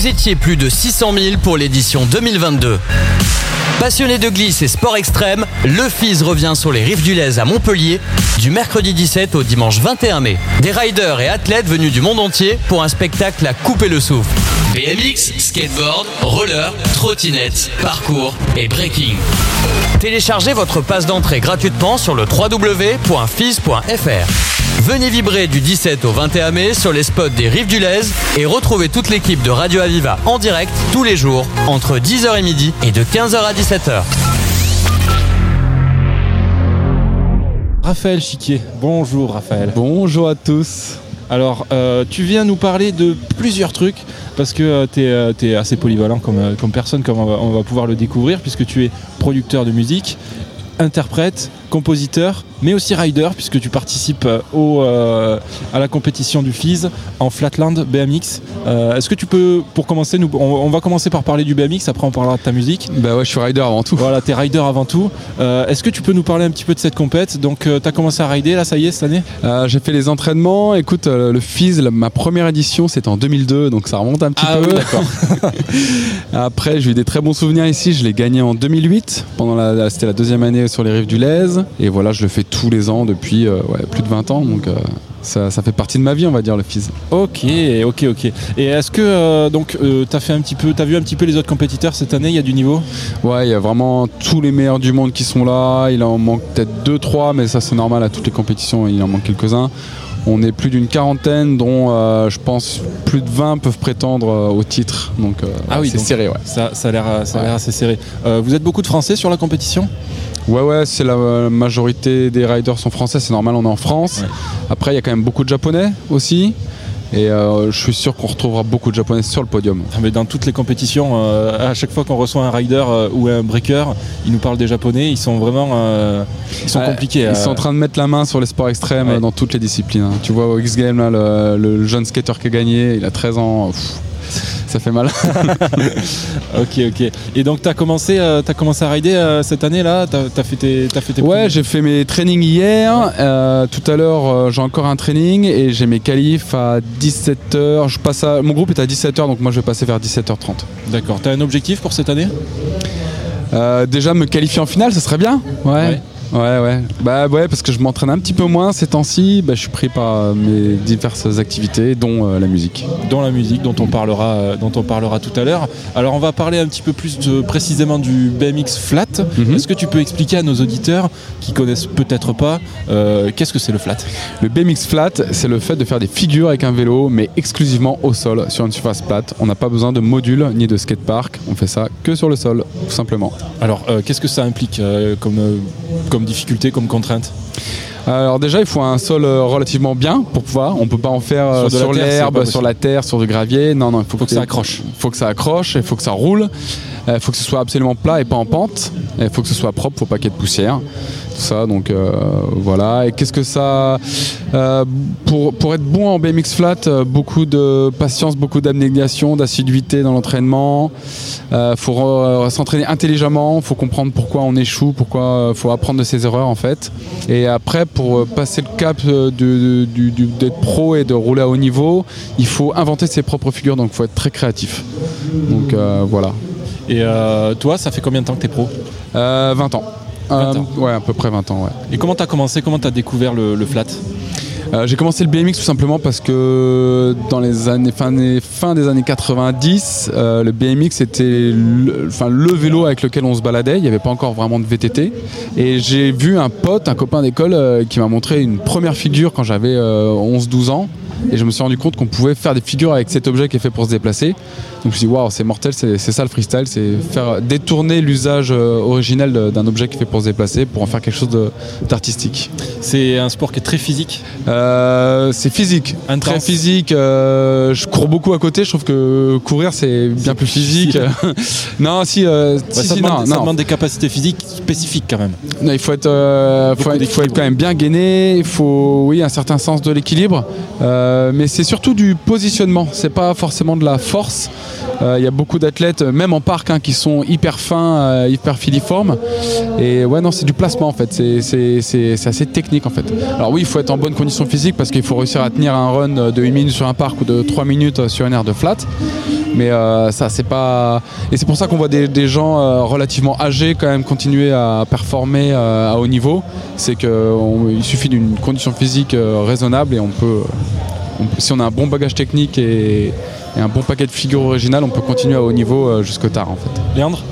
Vous étiez plus de 600 000 pour l'édition 2022. Passionné de glisse et sport extrême, le FIS revient sur les rives du Lez à Montpellier du mercredi 17 au dimanche 21 mai. Des riders et athlètes venus du monde entier pour un spectacle à couper le souffle. BMX, skateboard, roller, trottinette, parcours et breaking. Téléchargez votre passe d'entrée gratuitement sur le www.fis.fr. Venez vibrer du 17 au 21 mai sur les spots des Rives du Lez et retrouvez toute l'équipe de Radio Aviva en direct tous les jours entre 10h et midi et de 15h à 17h. Raphaël Chiquier, bonjour Raphaël. Bonjour à tous. Alors, euh, tu viens nous parler de plusieurs trucs parce que tu es, assez polyvalent comme, euh, comme personne, comme on va, on va pouvoir le découvrir, puisque tu es producteur de musique, interprète, compositeur, mais aussi rider, puisque tu participes euh, au, euh, à la compétition du FIS en Flatland BMX. Euh, Est-ce que tu peux, pour commencer, nous, on, on va commencer par parler du BMX, après on parlera de ta musique. Bah ouais, je suis rider avant tout. Voilà, t'es rider avant tout. Euh, Est-ce que tu peux nous parler un petit peu de cette compète? Donc, tu as commencé à rider, là, ça y est, cette année? J'ai fait les entraînements. Écoute, le FIS, ma première édition, c'était en 2002, donc ça remonte un petit Ah peu. d'accord. Après, j'ai eu des très bons souvenirs ici. Je l'ai gagné en 2008. Pendant la, la- c'était la deuxième année sur les rives du Et voilà, je le fais tous les ans depuis euh, ouais, plus de 20 ans. Donc euh, ça, ça fait partie de ma vie, on va dire, le FIS. Ok, ok, ok. Et est-ce que euh, donc t'as fait un petit peu, t'as vu un petit peu les autres compétiteurs cette année? Il y a du niveau? Ouais, il y a vraiment tous les meilleurs du monde qui sont là. Il en manque peut-être 2-3, mais ça c'est normal à toutes les compétitions, il en manque quelques-uns. On est plus d'une quarantaine, dont euh, je pense plus de 20 peuvent prétendre euh, au titre. Donc euh, Ah oui, c'est serré, ouais. Ça, ça a l'air, ça a l'air Ouais. assez serré. Vous êtes beaucoup de Français sur la compétition? Ouais, ouais, c'est la majorité des riders sont français, c'est normal, on est en France. Ouais. Après, il y a quand même beaucoup de japonais aussi. Et euh, je suis sûr qu'on retrouvera beaucoup de japonais sur le podium. Ah, Mais dans toutes les compétitions, euh, à chaque fois qu'on reçoit un rider euh, ou un breaker, ils nous parlent des japonais. Ils sont vraiment, ils sont compliqués. Ils sont en train de mettre la main sur les sports extrêmes Ouais. dans toutes les disciplines. hein. Tu vois au X Games, là, le, le jeune skater qui a gagné, il a 13 ans. pff, ça fait mal. Ok, ok. Et donc t'as commencé, euh, t'as commencé à rider euh, cette année là. T'as, t'as fait tes, t'as fait tes Ouais, j'ai fait mes trainings hier. Euh, tout à l'heure, euh, j'ai encore un training et j'ai mes qualifs à 17h. Je passe à... Mon groupe est à 17h, donc moi je vais passer vers 17h30. D'accord. T'as un objectif pour cette année? Déjà, me qualifier en finale, ce serait bien. Ouais. Ouais, ouais. Bah ouais, parce que je m'entraîne un petit peu moins ces temps-ci. Bah, je suis pris par euh, mes diverses activités, dont euh, la musique. dans la musique dont on parlera, euh, dont on parlera tout à l'heure. Alors on va parler un petit peu plus de- précisément du BMX flat. Mhm. Est-ce que tu peux expliquer à nos auditeurs qui connaissent peut-être pas euh, qu'est-ce que c'est le flat? Le BMX flat, c'est le fait de faire des figures avec un vélo, mais exclusivement au sol, sur une surface plate. On n'a pas besoin de module ni de skatepark. On fait ça que sur le sol, tout simplement. Alors qu'est-ce que ça implique comme, euh, comme difficulté, comme contrainte Alors déjà, il faut un sol euh, relativement bien pour pouvoir. On peut pas en faire euh, Sur pas l'herbe, sur la terre, sur du gravier. Non, non, il faut, Faut que ça accroche. Il faut que ça accroche, il faut que ça roule. Il faut que ce soit absolument plat et pas en pente. Il faut que ce soit propre, faut pas qu'il y ait de poussière. Tout ça, donc euh, voilà. Et qu'est-ce que ça. euh, pour, pour être bon en BMX flat, euh, beaucoup de patience, beaucoup d'abnégation, d'assiduité dans l'entraînement. Il faut euh, s'entraîner intelligemment, il faut comprendre pourquoi on échoue, pourquoi il faut apprendre de ses erreurs en fait. Et après, pour euh, passer le cap euh, d'être pro et de rouler à haut niveau, il faut inventer ses propres figures, donc il faut être très créatif. Donc euh, voilà. Et euh, toi, ça fait combien de temps que tu es pro? Euh, 20 ans. 20 ans. Ouais, à peu près 20 ans, ouais. Et comment tu as commencé? Comment tu as découvert le, le flat? Euh, j'ai commencé le BMX tout simplement parce que dans les années fin des, fin des années 90, euh, le BMX était le, enfin, le vélo avec lequel on se baladait. Il n'y avait pas encore vraiment de VTT. Et j'ai vu un pote, un copain d'école, euh, qui m'a montré une première figure quand j'avais euh, 11-12 ans. Et je me suis rendu compte qu'on pouvait faire des figures avec cet objet qui est fait pour se déplacer. Donc je me suis dit, waouh, c'est mortel, c'est ça le freestyle, c'est faire détourner l'usage euh, originel d'un objet qui est fait pour se déplacer pour en faire quelque chose d'artistique. C'est un sport qui est très physique. Euh, c'est physique, Intense. très physique. euh, je cours beaucoup à côté. Je trouve que courir c'est bien plus physique. non, si, euh, ça, si, demande, non, ça non. demande des capacités physiques spécifiques quand même. Non, il faut être, faut, être- faut être quand même bien gainé. Il faut, oui, un certain sens de l'équilibre. Euh, mais c'est surtout du positionnement. C'est pas forcément de la force. Euh, Il y a beaucoup d'athlètes, même en parc, hein, qui sont hyper fins, euh, hyper filiformes. Et ouais, non, c'est du placement en fait. C'est- assez technique en fait. Alors oui, il faut être en bonne condition physique parce qu'il faut réussir à tenir un run de 1 minute sur un parc ou de 3 minutes sur une aire de flat. Mais euh, ça, c'est pas. Et c'est pour ça qu'on voit des, gens euh, relativement âgés quand même continuer à performer euh, à haut niveau. C'est qu'il suffit d'une condition physique euh, raisonnable et on peut, on Si on a un bon bagage technique et, et un bon paquet de figures originales, on peut continuer à haut niveau euh, jusqu'au tard en fait. Léandre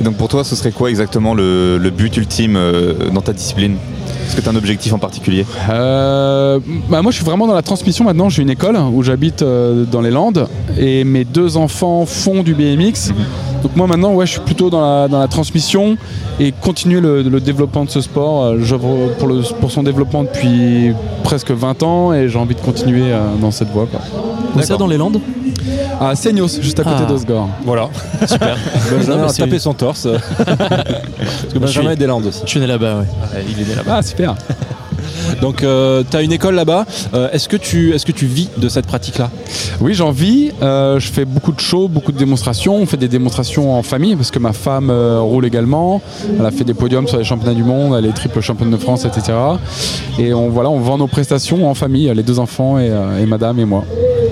Et donc pour toi, ce serait quoi exactement le, le but ultime euh, dans ta discipline? Est-ce que tu as un objectif en particulier? Euh, bah moi je suis vraiment dans la transmission maintenant, j'ai une école où j'habite euh, dans les Landes. Et mes deux enfants font du BMX. Donc moi maintenant ouais je suis plutôt dans la, dans la transmission et continuer le, le développement de ce sport. Euh, J'œuvre pour, le- pour son développement depuis presque 20 ans et j'ai envie de continuer euh, dans cette voie. Quoi. Où ça dans les Landes À Seignos, juste à côté Ah. d'Osgore. Voilà. Super. Benjamin a tapé son torse. Parce que Benjamin suis- est des Landes aussi. Je suis né là-bas, ouais. Il est né là-bas. Ah super Donc tu as une école là-bas. Euh, est-ce que, tu- vis de cette pratique-là? Oui, j'en vis. Euh, je fais beaucoup de shows, beaucoup de démonstrations. On fait des démonstrations en famille parce que ma femme euh, roule également. Elle a fait des podiums sur les championnats du monde, elle est triple championne de France, etc. Et on, voilà, on vend nos prestations en famille, les deux enfants euh, et madame et moi.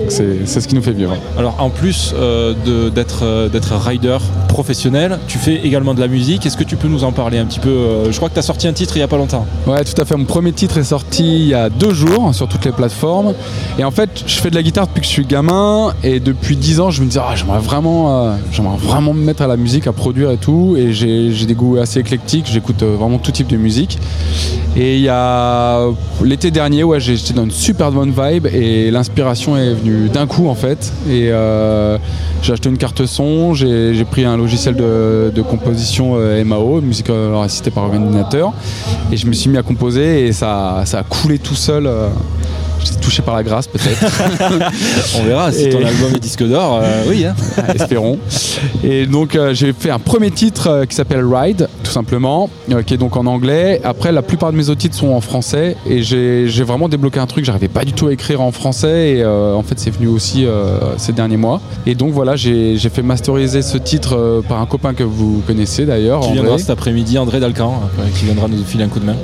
C'est c'est ce qui nous fait vivre. Alors en plus euh, d'être euh, rider professionnel, tu fais également de la musique. Est-ce que tu peux nous en parler un petit peu Euh, Je crois que tu as sorti un titre il y a pas longtemps. Ouais, tout à fait. Mon premier titre est sorti il y a deux jours sur toutes les plateformes. Et en fait, je fais de la guitare depuis que je suis gamin. Et depuis dix ans, je me dis, ah, j'aimerais vraiment, euh, j'aimerais vraiment me mettre à la musique, à produire et tout. Et j'ai des goûts assez éclectiques. J'écoute vraiment tout type de musique. Et il y a l'été dernier, ouais, j'étais dans une super bonne vibe et l'inspiration est venue d'un coup en fait. Et euh, j'ai acheté une carte son, j'ai j'ai pris un logiciel de, composition euh, MAO, musique euh, assistée par ordinateur, et je me suis mis à composer et ça, ça a coulé tout seul. Touché par la grâce peut-être, On verra si Et- ton album est disque d'or. euh, oui. hein. espérons. Et donc euh, j'ai fait un premier titre euh, qui s'appelle Ride, tout simplement, qui est donc en anglais. Après, la plupart de mes autres titres sont en français et j'ai vraiment débloqué un truc. J'arrivais pas du tout à écrire en français et en fait c'est venu aussi ces derniers mois. Et donc voilà, j'ai fait masteriser ce titre par un copain que vous connaissez d'ailleurs, Qui viendra cet après-midi, André Dalcan, qui viendra nous filer un coup de main.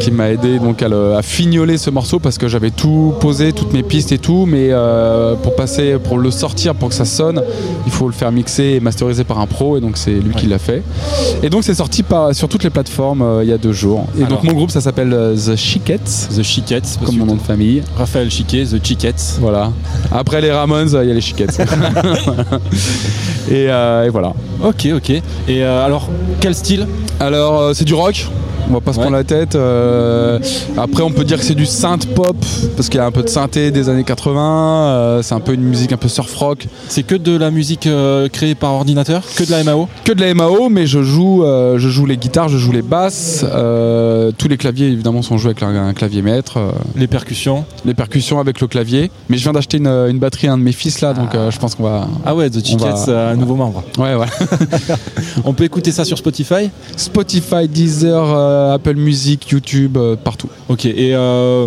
qui m'a aidé donc à, le- à fignoler ce morceau parce que j'avais tout posé, toutes mes pistes et tout, mais euh, pour passer, pour le sortir, pour que ça sonne, il faut le faire mixer et masteriser par un pro et donc c'est lui qui l'a fait. Et donc c'est sorti par, sur toutes les plateformes euh, il y a deux jours. Et Alors. donc mon groupe ça s'appelle euh, The Chiquettes, The Chiquettes, comme que mon nom de famille. Raphaël Chiquet, The Chiquettes. Voilà. Après les Ramones, il y a les Chiquettes. et, euh, et voilà. Ok, ok. Et alors, quel style? Alors c'est du rock. On va pas se Ouais. prendre la tête. euh, après, on peut dire que c'est du synth pop parce qu'il y a un peu de synthé des années 80. euh, c'est un peu une musique un peu surf rock. C'est que de la musique euh, créée par ordinateur? Que de la MAO Que de la MAO, mais je joue, euh, je joue les guitares, je joue les basses. tous les claviers évidemment sont joués avec un, un clavier maître. Les percussions? Les percussions avec le clavier. Mais je viens d'acheter une, une batterie à un de mes fils là, donc je pense qu'on va. Ah ouais, The euh, un nouveau membre. Ouais, ouais. On peut écouter ça sur Spotify? Spotify, Deezer, Apple Music, YouTube, partout. Ok, et euh,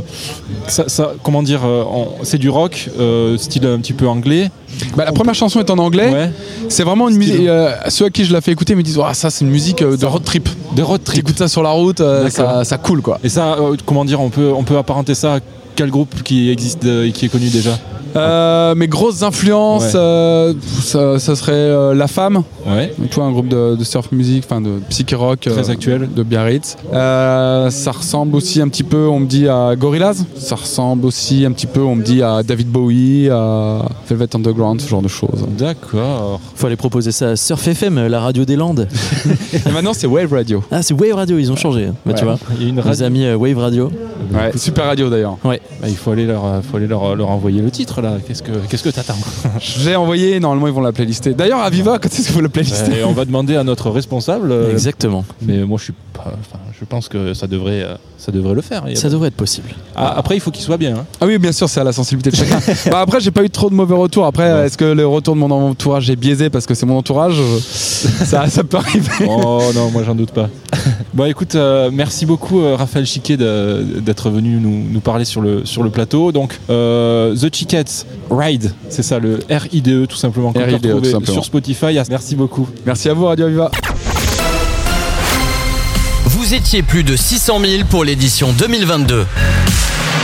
ça, ça- comment dire, euh, c'est du rock, euh, style un petit peu anglais. Bah, la première chanson est en anglais. Ouais. C'est vraiment une musique. euh, ceux à qui je la fais écouter me disent Ah, ça, c'est une musique euh, de road trip. Des road trip. T'écoutes ça sur la route, euh, ça, ça coule quoi. Et ça, comment dire, on peut, on peut apparenter ça à quel groupe qui existe et qui est connu déjà? Euh, mes grosses influences, Ouais. euh, ça, ça serait euh, La Femme, Ouais. tu vois, un groupe de, de surf music, enfin de psyché rock. Très actuel. De Biarritz. Euh, ça ressemble aussi un petit peu, on me dit, à Gorillaz. Ça ressemble aussi un petit peu, on me dit, à David Bowie, à Velvet Underground, ce genre de choses. D'accord. Faut aller proposer ça à Surf FM, la radio des Landes. Et maintenant, c'est Wave Radio. Ah, c'est Wave Radio, ils ont changé. Bah, tu vois, Il y a une nos radio. amis euh, Wave Radio. Ouais, super radio d'ailleurs. Ouais. Bah, il faut aller leur, faut aller leur, leur envoyer le titre là. Qu'est-ce que, qu'est-ce que t'attends? Je l'ai envoyé, normalement, ils vont la playlister. D'ailleurs, Aviva, quand est-ce qu'il faut la playlister Et on va demander à notre responsable. euh, Exactement. mais moi, je suis pas. Enfin, je pense que ça devrait, euh, ça devrait le faire. Il y a- Ça devrait être possible. Ah, après, il faut qu'il soit bien. hein. Ah oui, bien sûr, c'est à la sensibilité de chacun. bah après, j'ai pas eu trop de mauvais retours. Après, Ouais. est-ce que le retour de mon entourage est biaisé parce que c'est mon entourage? Ça, ça peut arriver. Oh non, moi j'en doute pas. bon, écoute, euh, merci beaucoup euh, Raphaël Chiquet d'être venu nous, nous parler sur le, sur le plateau. Donc, euh, The Chiquettes Ride, c'est ça, le R-I-D-E tout simplement, qu'on peut retrouver tout simplement. sur Spotify. Ah, Merci beaucoup. Merci à vous, Radio Aviva. Vous étiez plus de 600 000 pour l'édition 2022.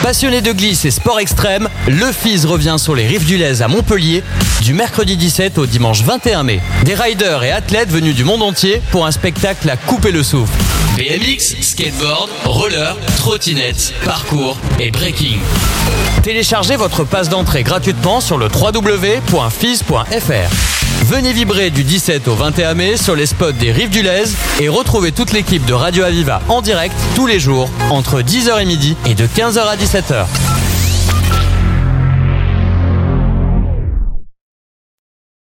Passionné de glisse et sport extrême, le FIS revient sur les rives du Lez à Montpellier du mercredi 17 au dimanche 21 mai. Des riders et athlètes venus du monde entier pour un spectacle à couper le souffle. BMX, skateboard, roller, trottinette, parcours et breaking. Téléchargez votre passe d'entrée gratuitement sur le www.fis.fr. Venez vibrer du 17 au 21 mai sur les spots des Rives du Lez et retrouvez toute l'équipe de Radio Aviva en direct tous les jours entre 10h et midi et de 15h à 17h.